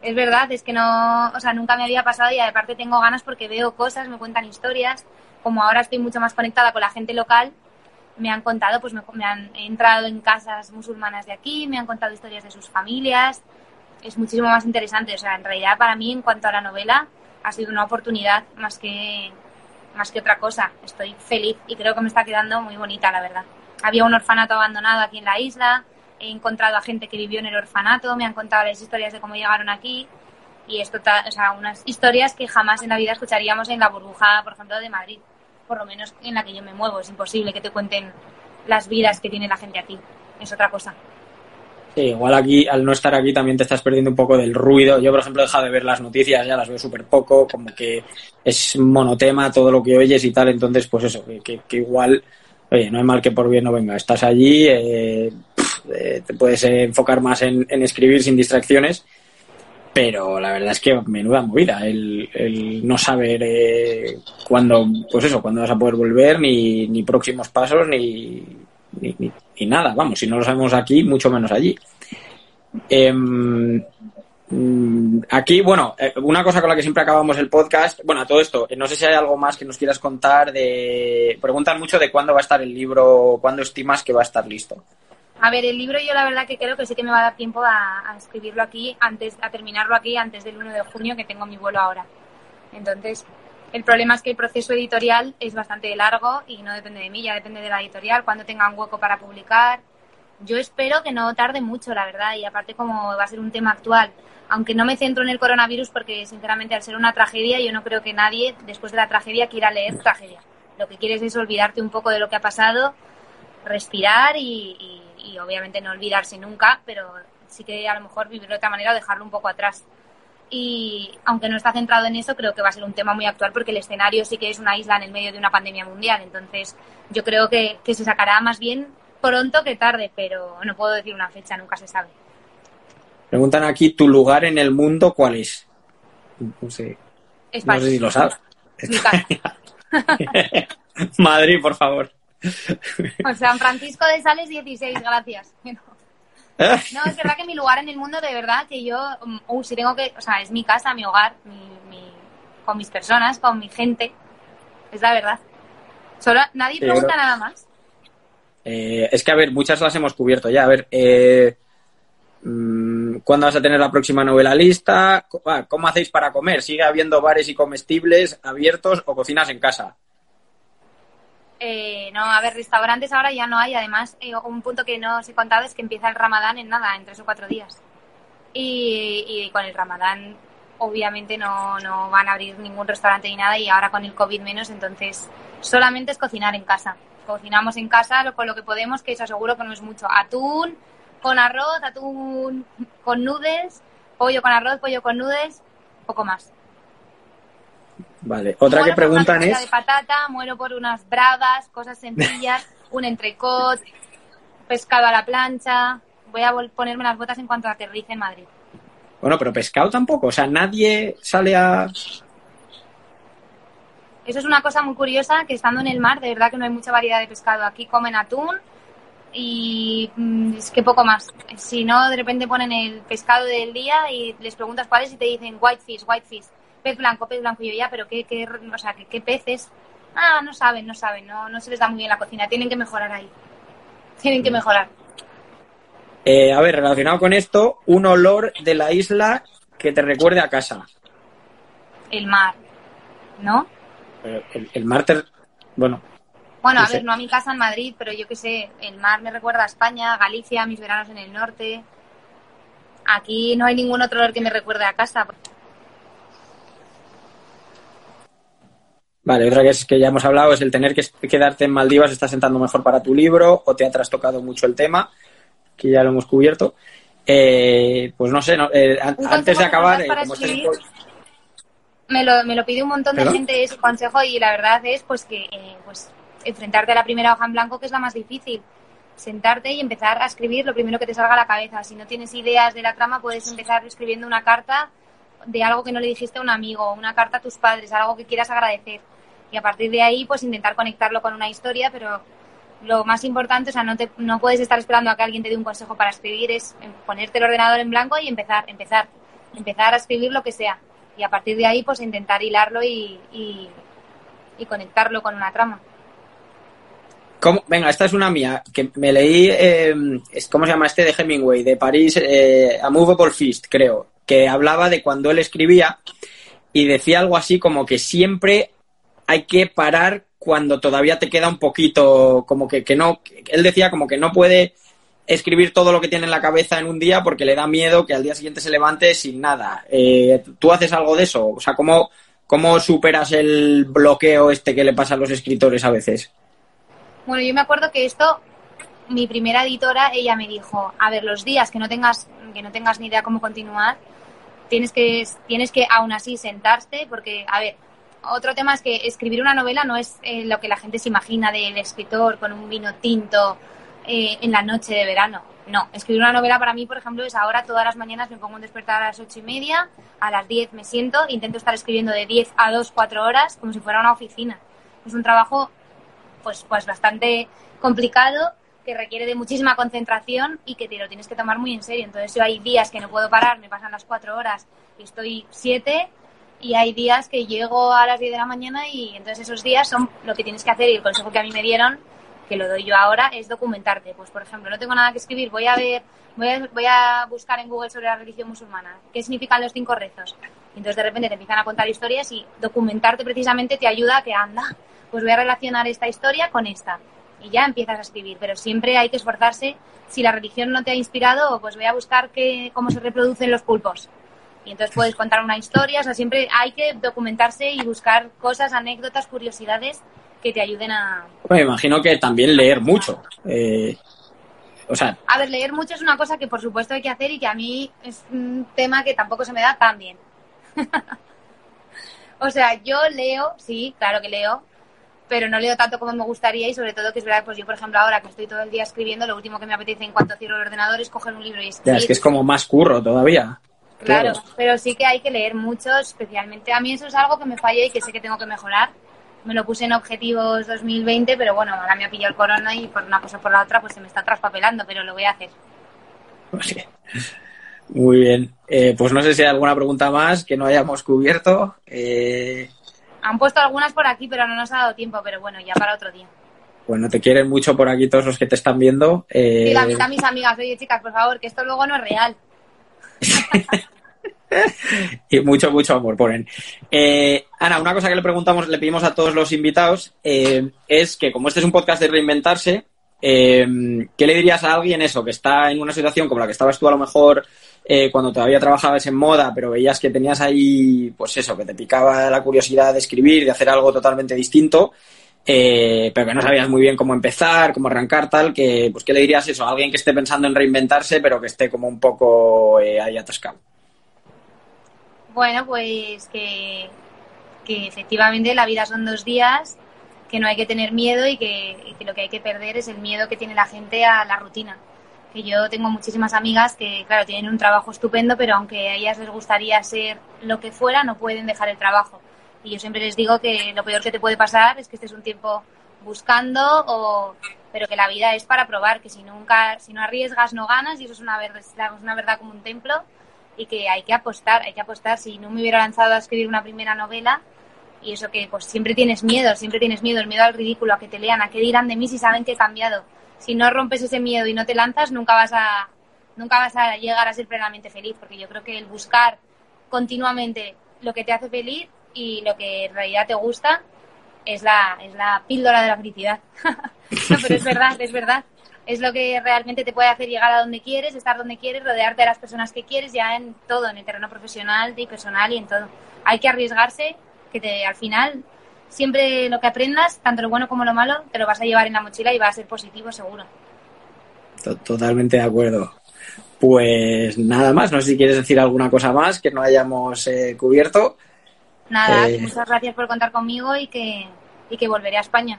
Es verdad, es que no, o sea, nunca me había pasado y aparte tengo ganas porque veo cosas, me cuentan historias. Como ahora estoy mucho más conectada con la gente local, me han contado, pues me, han entrado en casas musulmanas de aquí, me han contado historias de sus familias. Es muchísimo más interesante. O sea, en realidad para mí, en cuanto a la novela, ha sido una oportunidad más que, más que otra cosa. Estoy feliz y creo que me está quedando muy bonita, la verdad. Había un orfanato abandonado aquí en la isla, he encontrado a gente que vivió en el orfanato, me han contado las historias de cómo llegaron aquí y esto, o sea, unas historias que jamás en la vida escucharíamos en la burbuja, por ejemplo, de Madrid, por lo menos en la que yo me muevo. Es imposible que te cuenten las vidas que tiene la gente aquí. Es otra cosa. Sí, igual aquí, al no estar aquí, también te estás perdiendo un poco del ruido. Yo, por ejemplo, he dejado de ver las noticias, ya las veo súper poco, como que es monotema todo lo que oyes y tal. Entonces, pues eso, que, que, igual, oye, no hay mal que por bien no venga. Estás allí, eh, eh, te puedes enfocar más en, en escribir sin distracciones. Pero la verdad es que menuda movida el, el no saber eh, cuándo, pues eso, cuándo vas a poder volver, ni, ni próximos pasos, ni, ni, ni- nada. Vamos, si no lo sabemos aquí, mucho menos allí. Mm, aquí, bueno, eh, una cosa con la que siempre acabamos el podcast, bueno, a todo esto, eh, no sé si hay algo más que nos quieras contar de... Preguntan mucho de cuándo va a estar el libro, cuándo estimas que va a estar listo. A ver, el libro yo la verdad que creo que sí que me va a dar tiempo a, a escribirlo aquí, antes a terminarlo aquí antes del 1 de junio, que tengo mi vuelo ahora. Entonces, el problema es que el proceso editorial es bastante largo y no depende de mí, ya depende de la editorial, cuando tengan hueco para publicar. Yo espero que no tarde mucho, la verdad, y aparte como va a ser un tema actual, aunque no me centro en el coronavirus porque sinceramente al ser una tragedia yo no creo que nadie después de la tragedia quiera leer tragedia. Lo que quieres es olvidarte un poco de lo que ha pasado, respirar y, y- y obviamente no olvidarse nunca, pero sí que a lo mejor vivirlo de otra manera o dejarlo un poco atrás. Y aunque no está centrado en eso, creo que va a ser un tema muy actual porque el escenario sí que es una isla en el medio de una pandemia mundial. Entonces, yo creo que, que se sacará más bien pronto que tarde, pero no puedo decir una fecha, nunca se sabe. Preguntan aquí, ¿tu lugar en el mundo cuál es? No sé, no España. sé si lo sabes. Madrid, por favor. O San Francisco de Sales 16, gracias. No, es verdad que mi lugar en el mundo, de verdad, que yo, um, uh, si tengo que, o sea, es mi casa, mi hogar, mi, mi- con mis personas, con mi gente, es la verdad. Solo nadie pregunta pero- nada más. Eh, es que, a ver, muchas las hemos cubierto ya. A ver, eh, mm, ¿cuándo vas a tener la próxima novela lista? Ah, ¿Cómo hacéis para comer? ¿Sigue habiendo bares y comestibles abiertos o cocinas en casa? Eh, no, a ver, restaurantes ahora ya no hay. Además, eh, un punto que no os he contado es que empieza el Ramadán en nada, en tres o cuatro días. Y, y con el Ramadán, obviamente, no, no van a abrir ningún restaurante ni nada. Y ahora con el COVID menos, entonces solamente es cocinar en casa. Cocinamos en casa lo- con lo que podemos, que eso seguro que no es mucho. Atún con arroz, atún con nudes, pollo con arroz, pollo con noodles, poco más. Vale. Otra que Muero por una preguntan es... de patata, muero por unas bravas, cosas sencillas, un entrecot, pescado a la plancha. Voy a ponerme las botas en cuanto aterrice en Madrid. Bueno, pero pescado tampoco. O sea, nadie sale a... Eso es una cosa muy curiosa, que estando en el mar, de verdad que no hay mucha variedad de pescado. Aquí comen atún y mm, es que poco más. Si no, de repente ponen el pescado del día y les preguntas cuál es y te dicen whitefish, whitefish, pez blanco, pez blanco. Y yo ya, pero ¿qué, qué, o sea, ¿qué, qué peces? Ah, no saben, no saben, no, no se les da muy bien la cocina. Tienen que mejorar ahí. Tienen que mejorar. Eh, a ver, relacionado con esto, un olor de la isla que te recuerde a casa. El mar, ¿no? Eh, El, el mar te- Bueno, Bueno, No a sé. ver, no a mi casa en Madrid, pero yo qué sé, el mar me recuerda a España, Galicia, mis veranos en el norte. Aquí no hay ningún otro olor que me recuerde a casa. Vale, otra que, es, que ya hemos hablado es el tener que quedarte en Maldivas está sentando mejor para tu libro o te ha trastocado mucho el tema, que ya lo hemos cubierto. Eh, pues no sé, no, eh, antes de acabar, eh, como escribir. tipo- Me lo, me lo pide un montón de gente ese consejo y la verdad es pues que eh, pues enfrentarte a la primera hoja en blanco que es la más difícil. Sentarte y empezar a escribir lo primero que te salga a la cabeza. Si no tienes ideas de la trama, puedes empezar escribiendo una carta de algo que no le dijiste a un amigo, una carta a tus padres, algo que quieras agradecer. Y a partir de ahí, pues intentar conectarlo con una historia, pero lo más importante, o sea, no, te, no puedes estar esperando a que alguien te dé un consejo para escribir, es ponerte el ordenador en blanco y empezar, empezar, empezar a escribir lo que sea. Y a partir de ahí, pues intentar hilarlo y, y, conectarlo con una trama. ¿Cómo? Venga, esta es una mía, que me leí, eh, ¿cómo se llama este de Hemingway? De París, eh, A Movable Feast, creo, que hablaba de cuando él escribía y decía algo así como que siempre hay que parar cuando todavía te queda un poquito, como que, que no, él decía como que no puede escribir todo lo que tiene en la cabeza en un día porque le da miedo que al día siguiente se levante sin nada. Eh, ¿Tú haces algo de eso? O sea, ¿cómo, ¿cómo superas el bloqueo este que le pasa a los escritores a veces? Bueno, yo me acuerdo que esto, mi primera editora, ella me dijo, a ver, los días que no tengas, que no tengas ni idea cómo continuar, tienes que, tienes que aún así sentarte, porque, a ver, otro tema es que escribir una novela no es eh, lo que la gente se imagina del escritor con un vino tinto eh, en la noche de verano. No, escribir una novela para mí, por ejemplo, es ahora todas las mañanas me pongo un despertar a las ocho y media, a las diez me siento, intento estar escribiendo de 10 a 2, 4 horas, como si fuera una oficina. Es un trabajo pues, pues bastante complicado, que requiere de muchísima concentración y que te lo tienes que tomar muy en serio. Entonces yo hay días que no puedo parar, me pasan las cuatro horas y estoy siete, y hay días que llego a las 10 de la mañana y entonces esos días son lo que tienes que hacer y el consejo que a mí me dieron, que lo doy yo ahora, es documentarte. Pues por ejemplo, no tengo nada que escribir, voy a ver, voy a, voy a buscar en Google sobre la religión musulmana, qué significan los cinco rezos. Y entonces de repente te empiezan a contar historias y documentarte precisamente te ayuda a que anda, pues voy a relacionar esta historia con esta. Y ya empiezas a escribir, pero siempre hay que esforzarse. Si la religión no te ha inspirado, pues voy a buscar que, cómo se reproducen los pulpos. Y entonces puedes contar una historia, o sea, siempre hay que documentarse y buscar cosas, anécdotas, curiosidades que te ayuden a... Me imagino que también leer mucho. Eh, o sea, A ver, leer mucho es una cosa que por supuesto hay que hacer y que a mí es un tema que tampoco se me da tan bien. o sea, yo leo, sí, claro que leo, pero no leo tanto como me gustaría y sobre todo que es verdad, pues yo por ejemplo ahora que estoy todo el día escribiendo, lo último que me apetece en cuanto cierro el ordenador es coger un libro y ya, es que es como más curro todavía. Claro, Claro. pero sí que hay que leer mucho, especialmente a mí eso es algo que me falla y que sé que tengo que mejorar. Me lo puse en objetivos 2020, pero bueno, ahora me ha pillado el corona y por una cosa o por la otra pues se me está traspapelando, pero lo voy a hacer. Sí. Muy bien. Eh, pues no sé si hay alguna pregunta más que no hayamos cubierto. Eh, Han puesto algunas por aquí, pero no nos ha dado tiempo, pero bueno, ya para otro día. bueno, te quieren mucho por aquí todos los que te están viendo. Eh, Sí, la mitad mis amigas, oye chicas, por favor, que esto luego no es real. y mucho, mucho amor ponen. Eh, Ana, una cosa que le preguntamos, le pedimos a todos los invitados, eh, es que como este es un podcast de reinventarse, eh, ¿qué le dirías a alguien eso, que está en una situación como la que estabas tú a lo mejor eh, cuando todavía trabajabas en moda, pero veías que tenías ahí, pues eso, que te picaba la curiosidad de escribir, de hacer algo totalmente distinto, eh, pero que no sabías muy bien cómo empezar, cómo arrancar, tal, que, pues, ¿qué le dirías eso a alguien que esté pensando en reinventarse, pero que esté como un poco eh, ahí atascado? Bueno, pues que, que efectivamente la vida son dos días, que no hay que tener miedo y que, lo que hay que perder es el miedo que tiene la gente a la rutina. Que yo tengo muchísimas amigas que, claro, tienen un trabajo estupendo, pero aunque a ellas les gustaría ser lo que fuera, no pueden dejar el trabajo. Y yo siempre les digo que lo peor que te puede pasar es que estés un tiempo buscando, o, pero que la vida es para probar, que si nunca, si no arriesgas no ganas y eso es una verdad, es una verdad como un templo y que hay que apostar, hay que apostar. Si no me hubiera lanzado a escribir una primera novela y eso que pues siempre tienes miedo, siempre tienes miedo, el miedo al ridículo, a que te lean, a qué dirán de mí si saben que he cambiado. Si no rompes ese miedo y no te lanzas, nunca vas a nunca vas a llegar a ser plenamente feliz, porque yo creo que el buscar continuamente lo que te hace feliz y lo que en realidad te gusta es la, es la píldora de la felicidad. no, pero es verdad, es verdad. Es lo que realmente te puede hacer llegar a donde quieres, estar donde quieres, rodearte de las personas que quieres, ya en todo, en el terreno profesional y personal y en todo. Hay que arriesgarse, que te, al final siempre lo que aprendas, tanto lo bueno como lo malo, te lo vas a llevar en la mochila y va a ser positivo seguro. Totalmente de acuerdo. Pues nada más, no sé si quieres decir alguna cosa más que no hayamos eh, cubierto. Nada, Eh, muchas gracias por contar conmigo y que, y que volveré a España.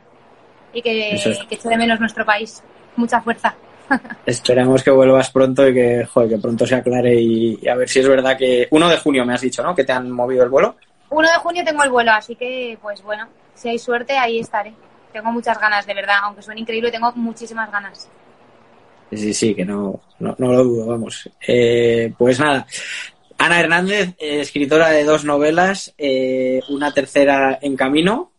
Y que, es. que eche de menos nuestro país. Mucha fuerza. Esperemos que vuelvas pronto y que, joder, que pronto se aclare y, y a ver si es verdad que 1 de junio me has dicho, ¿no? Que te han movido el vuelo. 1 de junio tengo el vuelo, así que, pues bueno, si hay suerte, ahí estaré. Tengo muchas ganas, de verdad. Aunque suene increíble, tengo muchísimas ganas. Sí, sí, que no, no, no lo dudo, vamos. Eh, pues nada, Ana Hernández, eh, escritora de dos novelas, eh, una tercera en camino.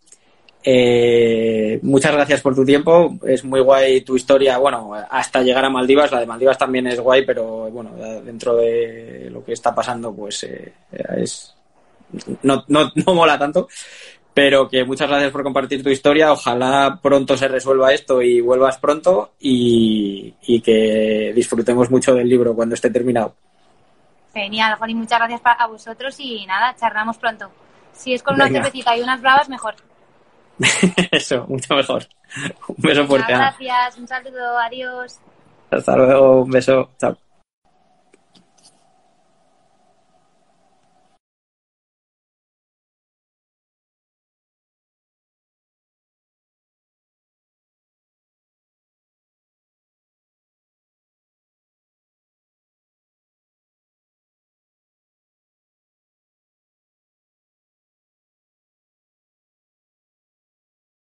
Muchas gracias por tu tiempo. Es muy guay tu historia, bueno, hasta llegar a Maldivas. La de Maldivas también es guay, pero bueno, dentro de lo que está pasando, pues eh, es no, no, no mola tanto. Pero que muchas gracias por compartir tu historia. Ojalá pronto se resuelva esto y vuelvas pronto y, y que disfrutemos mucho del libro cuando esté terminado. Genial, Joni, muchas gracias a vosotros y nada, charlamos pronto. Si es con una cervecita y unas bravas, mejor. Eso, mucho mejor. Un beso fuerte, Nada, Ana. gracias, un saludo, adiós. Hasta luego, un beso. Chao.